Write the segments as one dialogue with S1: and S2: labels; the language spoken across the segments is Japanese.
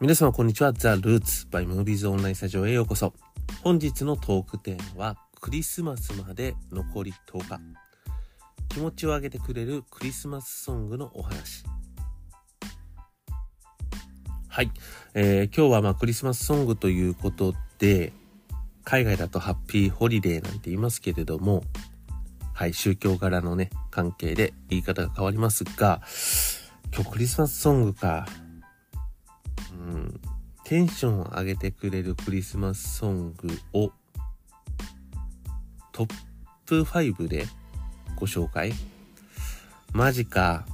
S1: 皆様こんにちは。ザ・ルーツ by Movies オンラインスタジオへようこそ。本日のトークテーマはクリスマスまで残り10日。気持ちを上げてくれるクリスマスソングのお話。はい。えー、今日はまあクリスマスソングということで、海外だとハッピーホリデーなんて言いますけれども、はい、宗教柄のね、関係で言い方が変わりますが、今日クリスマスソングか。ん、テンションを上げてくれるクリスマスソングをトップ5でご紹介？マジか。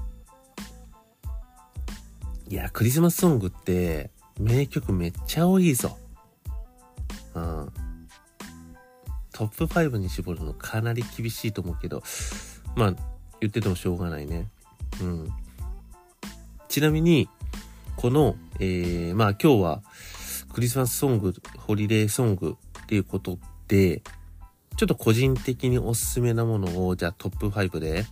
S1: いや、クリスマスソングって名曲めっちゃ多いぞ。うん。トップ5に絞るのかなり厳しいと思うけど、まあ、言っててもしょうがないね。うん。ちなみに、この、えー、まあ今日はクリスマスソング、ホリデーソングっていうことで、ちょっと個人的におすすめなものを、じゃあトップ5で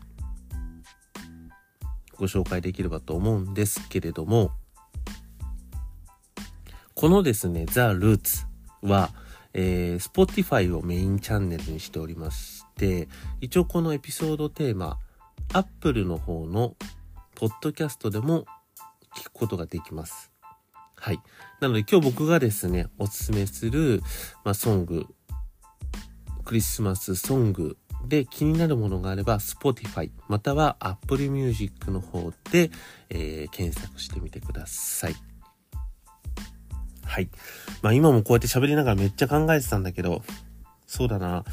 S1: ご紹介できればと思うんですけれども、このですね、ザ・ルーツは、えー、Spotify をメインチャンネルにしておりまして、一応このエピソードテーマ、Apple の方のポッドキャストでも聞くことができます。はい。なので今日僕がですね、おすすめする、まあ、ソング、クリスマスソングで気になるものがあれば、Spotify、または Apple Music の方で、えー、検索してみてください。はい。まあ今もこうやって喋りながらめっちゃ考えてたんだけど、そうだな。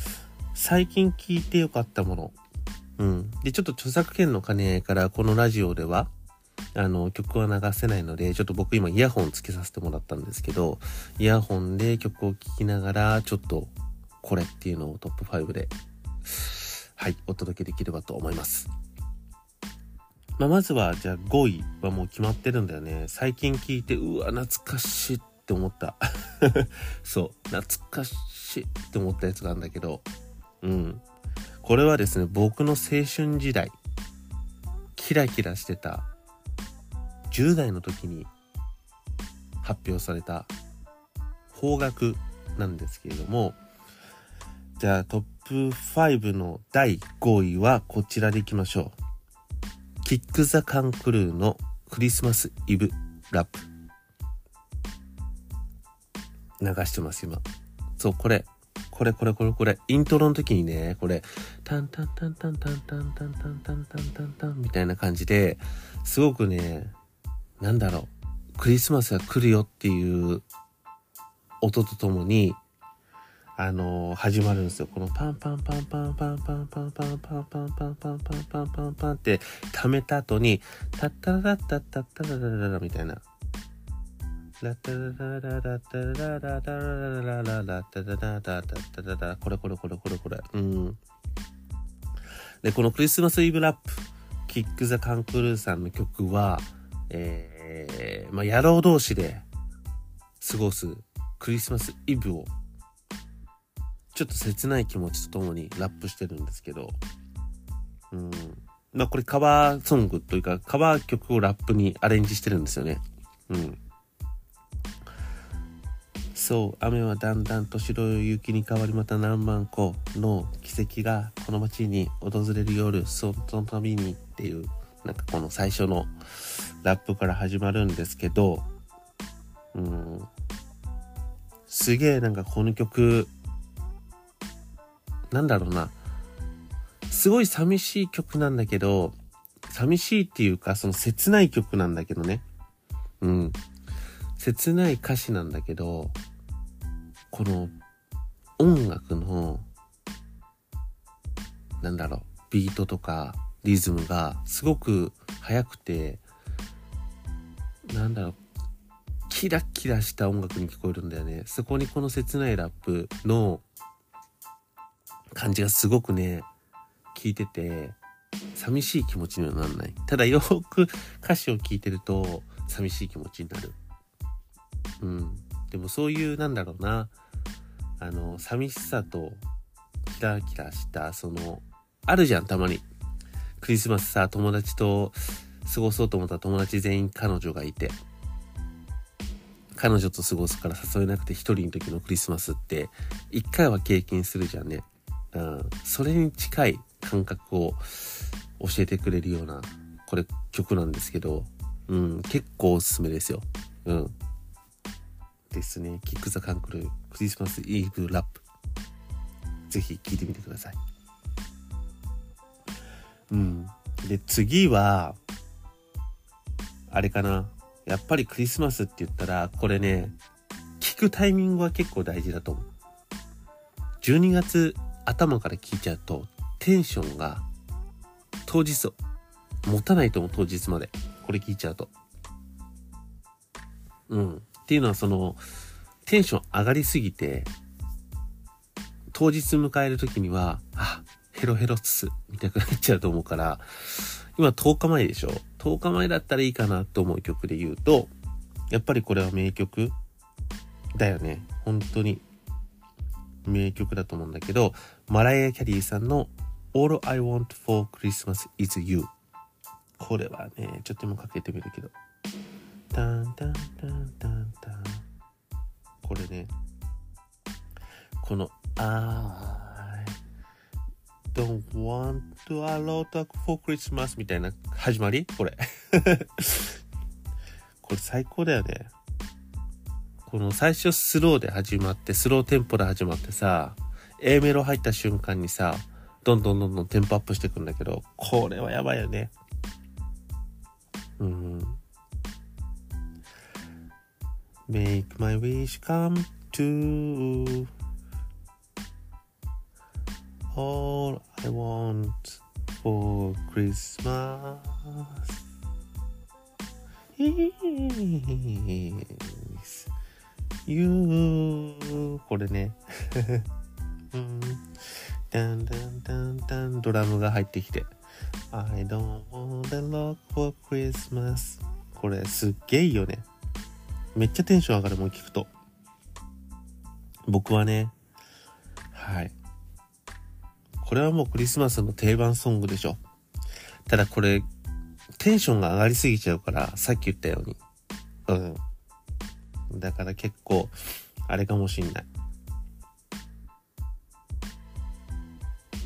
S1: 最近聞いてよかったもの。うん。で、ちょっと著作権の兼ね合いからこのラジオでは、あの、曲は流せないので、ちょっと僕今イヤホンつけさせてもらったんですけど、イヤホンで曲を聴きながら、ちょっとこれっていうのをトップ5で、はい、お届けできればと思います。まあ、まずは、じゃあ5位はもう決まってるんだよね。最近聞いて、うわ、懐かしいって思った。そう、懐かしいって思ったやつがあるんだけど、うん。これはですね、僕の青春時代、キラキラしてた10代の時に発表された方角なんですけれども、じゃあトップ5の第5位はこちらでいきましょう。キック・ザ・カンクルーのクリスマス・イブ・ラップ。流してます、今。そう、これ。これこれこれこれ。イントロの時にね、これ、タンタンタンタンタンタンタンタンタンタンタンみたいな感じで、すごくね、なんだろう、クリスマスが来るよっていう音とともに、あの、始まるんですよ。このパンパンパンパンパンパンパンパンパンパンパンパンパンパンパンパンって溜めた後に、タッタララッタッタッタララララみたいな。ラッタララララッタララララララララッタララララッタララこれこれこれこれこれ。うん。で、このクリスマスイブラップ、キック・ザ・カンクルーさんの曲は、えー、まあ、野郎同士で過ごすクリスマスイブを、ちょっと切ない気持ちとともにラップしてるんですけど、うん。まあ、これカバーソングというか、カバー曲をラップにアレンジしてるんですよね。うん。そう、雨はだんだんと白い雪に変わりまた何万個の奇跡がこの街に訪れる夜、その度にっていう、なんかこの最初のラップから始まるんですけど、うん、すげえなんかこの曲、なんだろうな、すごい寂しい曲なんだけど、寂しいっていうか、その切ない曲なんだけどね。うん。切ない歌詞なんだけど、この音楽の、なんだろう、ビートとかリズムがすごく速くて、なんだろう、キラキラした音楽に聞こえるんだよね。そこにこの切ないラップの感じがすごくね、聞いてて、寂しい気持ちにはなんない。ただよく歌詞を聞いてると、寂しい気持ちになる。うん。でもそういう、なんだろうな、あの、寂しさと、キラキラした、その、あるじゃん、たまに。クリスマスさ、友達と過ごそうと思ったら友達全員彼女がいて、彼女と過ごすから誘えなくて一人の時のクリスマスって一回は経験するじゃんね。うん。それに近い感覚を教えてくれるような、これ曲なんですけど、うん、結構おすすめですよ。うん。ですね。キック・ザ・カンクルクリスマス・イーブ・ラップ。ぜひ聴いてみてください。うん。で、次は、あれかな。やっぱりクリスマスって言ったら、これね、聞くタイミングは結構大事だと思う。12月頭から聞いちゃうと、テンションが当日持たないと思う、当日まで。これ聞いちゃうと。うん。っていうのはその、テンション上がりすぎて、当日迎える時には、あ、ヘロヘロつ見たくなっちゃうと思うから、今10日前でしょ ?10 日前だったらいいかなと思う曲で言うと、やっぱりこれは名曲だよね。本当に名曲だと思うんだけど、マライア・キャリーさんの All I Want for Christmas is You。これはね、ちょっと今かけてみるけど。タンタンタンタンタン。これね、この I don't want to a lot for Christmas みたいな始まり？これ。これ最高だよね。この最初スローで始まって、スローテンポで始まってさ、A メロ入った瞬間にさ、どんどんどんどんテンポアップしてくんだけど、これはやばいよね。うん。Make my wish come true. All I want for Christmas is You. これね。うん。ダンダンダンダン。ドラムが入ってきて。I don't want the rock for Christmas. これすっげえいいよね。めっちゃテンション上がるもん聞くと。僕はね。はい。これはもうクリスマスの定番ソングでしょただこれテンションが上がりすぎちゃうからさっき言ったようにうんだから結構、あれかもしんない。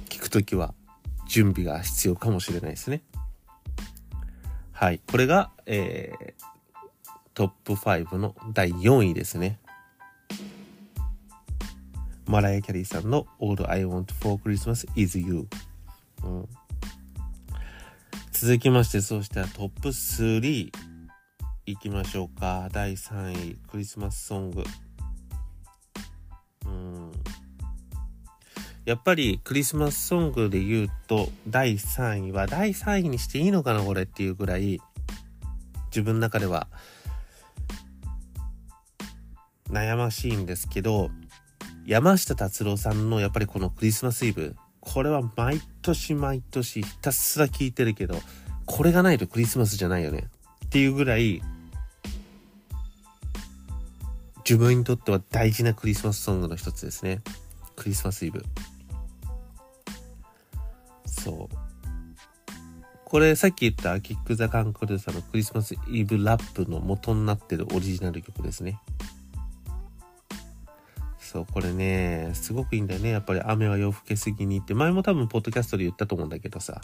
S1: 聞くときは、準備が必要かもしれないですね。はい。これが、えー、トップ5の第4位ですね。マライア・キャリーさんの All I Want for Christmas is You。うん、続きまして、そうしたらトップ3。いきましょうか。第3位、クリスマスソング。うん。やっぱりクリスマスソングで言うと、第3位は、第3位にしていいのかな、これっていうぐらい、自分の中では、悩ましいんですけど、山下達郎さんのやっぱりこのクリスマスイブ、これは毎年毎年ひたすら聴いてるけど、これがないとクリスマスじゃないよね。っていうぐらい自分にとっては大事なクリスマスソングの一つですね。クリスマスイブ。そう。これさっき言ったキック・ザ・カンクルーさんのクリスマスイブラップの元になってるオリジナル曲ですね。そう、これね、すごくいいんだよね。やっぱり雨は夜更けすぎにって、前も多分ポッドキャストで言ったと思うんだけどさ、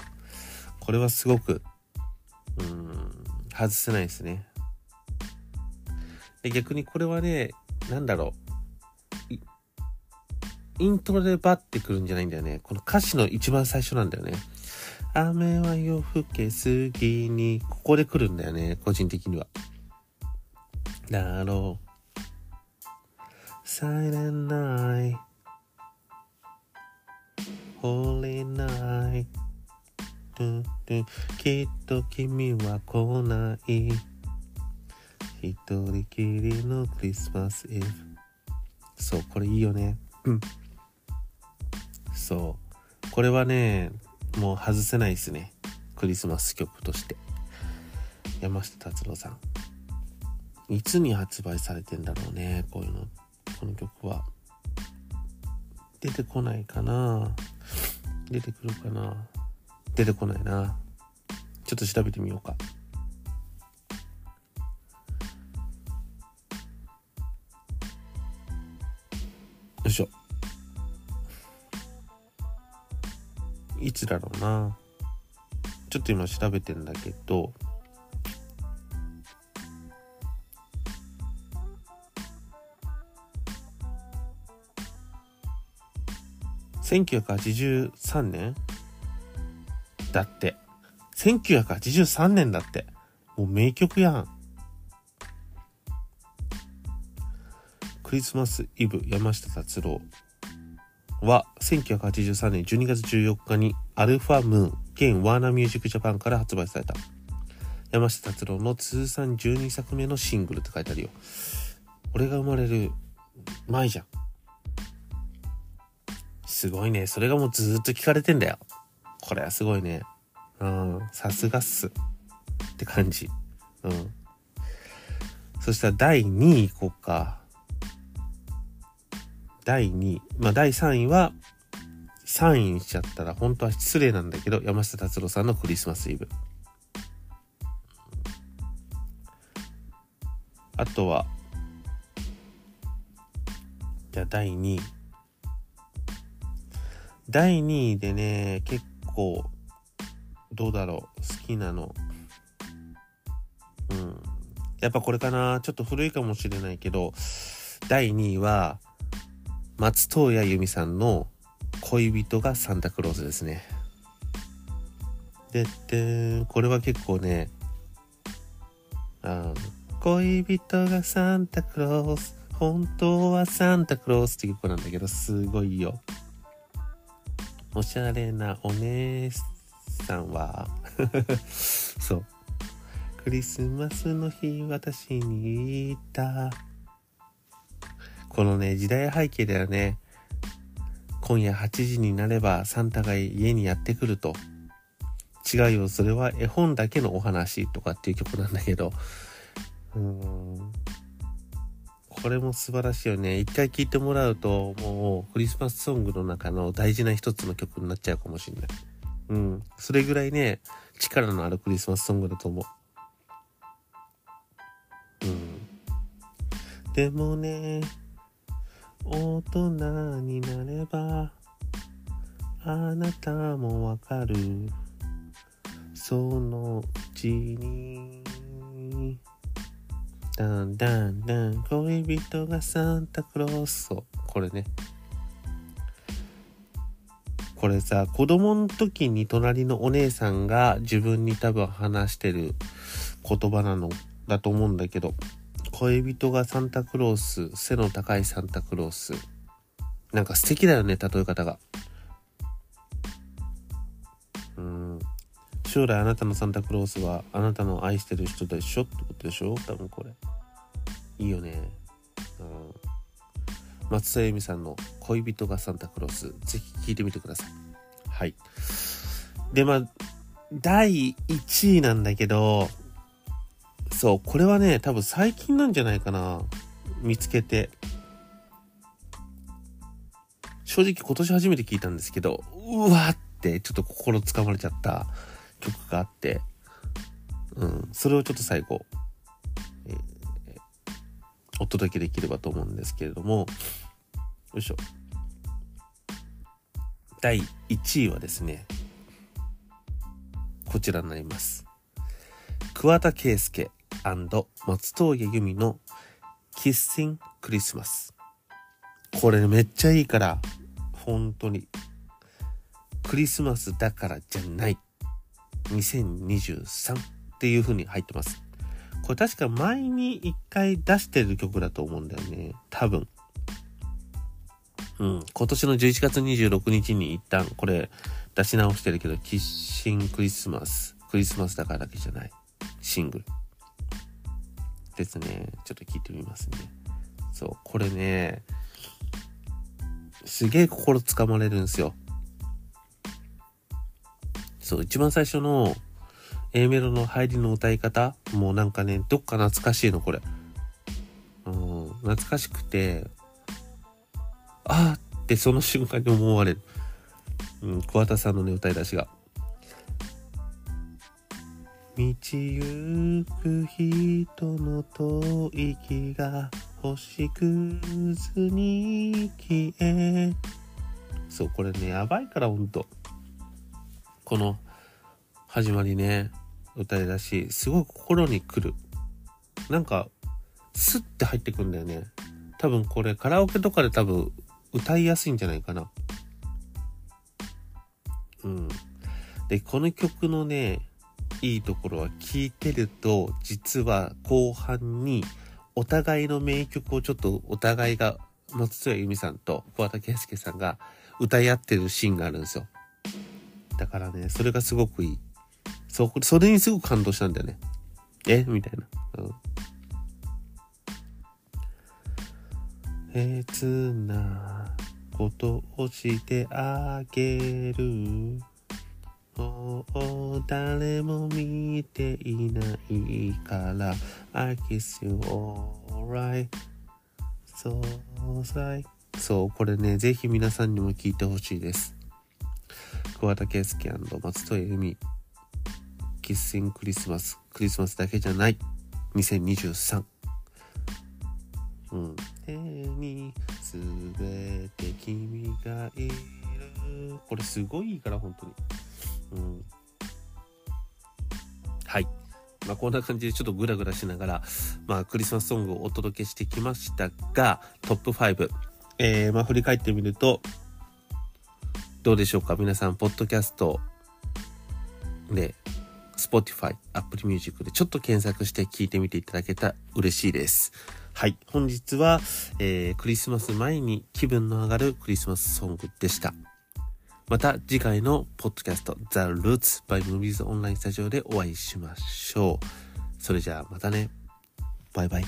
S1: これはすごく、うん、外せないですね。で逆にこれはね、なんだろう。イントロでバッてくるんじゃないんだよね。この歌詞の一番最初なんだよね。雨は夜更けすぎに、ここで来るんだよね、個人的には。だろう。Silent night Holy night きっと君は来ない一人きりのクリスマスイブ。そう、これいいよね。うん。そう。これはね、もう外せないですね。クリスマス曲として。山下達郎さん。いつに発売されてんだろうね、こういうのっ。この曲は。出てこないかな出てくるかな出てこないな。ちょっと調べてみようか。よいしょ。いつだろうな。ちょっと今調べてんだけど、1983年だって。1983年だって。もう名曲やん。クリスマスイブ山下達郎は1983年12月14日にアルファムーン現ワーナーミュージックジャパンから発売された山下達郎の通算12作目のシングルって書いてあるよ。俺が生まれる前じゃん。すごいね。それがもうずっと聞かれてんだよ。これはすごいね。うん、さすがっす。って感じ。うん。そしたら第2位いこうか。第2位。まあ第3位は、3位にしちゃったら本当は失礼なんだけど、山下達郎さんのクリスマスイブ。あとは、じゃあ第2位。第2位でね、結構、どうだろう、好きなの。うん。やっぱこれかな、ちょっと古いかもしれないけど、第2位は、松任谷由実さんの恋人がサンタクロースですね。で、で、これは結構ね、あ恋人がサンタクロース、本当はサンタクロースって曲なんだけど、すごいよ。おしゃれなお姉さんは そう。クリスマスの日私に言った。このね、時代背景だよね。今夜8時になればサンタが家にやってくると。違うよ、それは絵本だけのお話とかっていう曲なんだけど。うーん。これも素晴らしいよね。一回聴いてもらうと、もうクリスマスソングの中の大事な一つの曲になっちゃうかもしれない。うん。それぐらいね、力のあるクリスマスソングだと思う。うん。でもね、大人になれば、あなたもわかる。そのうちに。だんだんだん恋人がサンタクロースこれね。これさ子供の時に隣のお姉さんが自分に多分話してる言葉なのだと思うんだけど恋人がサンタクロース背の高いサンタクロース。なんか素敵だよね例え方が。将来あなたのサンタクロースはあなたの愛してる人でしょ？ってことでしょ？多分これいいよね。うん。松田由美さんの恋人がサンタクロース、ぜひ聞いてみてください。はい。で、まあ、第1位なんだけど、そう、これはね、多分最近なんじゃないかな。見つけて。正直今年初めて聞いたんですけど、うわってちょっと心つかまれちゃった曲があって、うん、それをちょっと最後、えお届けできればと思うんですけれども、よいしょ。第1位はですね、こちらになります。桑田佳祐松任谷由実のキッシンクリスマス。これめっちゃいいから、本当に。クリスマスだからじゃない。2023っていう風に入ってます。これ確か前に一回出してる曲だと思うんだよね。多分。うん。今年の11月26日に一旦これ出し直してるけど、キッシンクリスマス。クリスマスだからだけじゃない。シングル。ですね。ちょっと聞いてみますね。そう。これね、すげえ心つかまれるんですよ。そう、一番最初の A メロの入りの歌い方もうなんかね、どっか懐かしいの、これ。うん、懐かしくて、あーってその瞬間に思われる。うん、桑田さんのね、歌い出しが。道行く人の吐息が星屑に消え。そう、これね、やばいから、ほんと。この始まりね、歌いだし、すごい心に来る。なんか、スッて入ってくんだよね。多分これカラオケとかで多分歌いやすいんじゃないかな。うん。で、この曲のね、いいところは聴いてると、実は後半にお互いの名曲をちょっとお互いが松任谷由実さんと桑田佳祐さんが歌い合ってるシーンがあるんですよ。だからね、それがすごくいい。そ、それにすごく感動したんだよね。え？みたいな。うん。切なことをしてあげる。もう誰も見ていないから I kiss you alright so like そう、これね、ぜひ皆さんにも聞いてほしいです。桑田佳祐松任谷由実キッシンクリスマス。クリスマスだけじゃない。2023。うん。手にすべて君がいる。これすごいいいから、本当に。うん。はい。まあ、こんな感じでちょっとグラグラしながら、まあ、クリスマスソングをお届けしてきましたが、トップ5。えー、まあ、振り返ってみると、どうでしょうか？皆さん、ポッドキャストで、Spotify、Apple Music でちょっと検索して聞いてみていただけたら嬉しいです。はい。本日は、えー、クリスマス前に気分の上がるクリスマスソングでした。また次回のポッドキャスト The Roots by Movies オンラインスタジオでお会いしましょう。それじゃあまたね。バイバイ。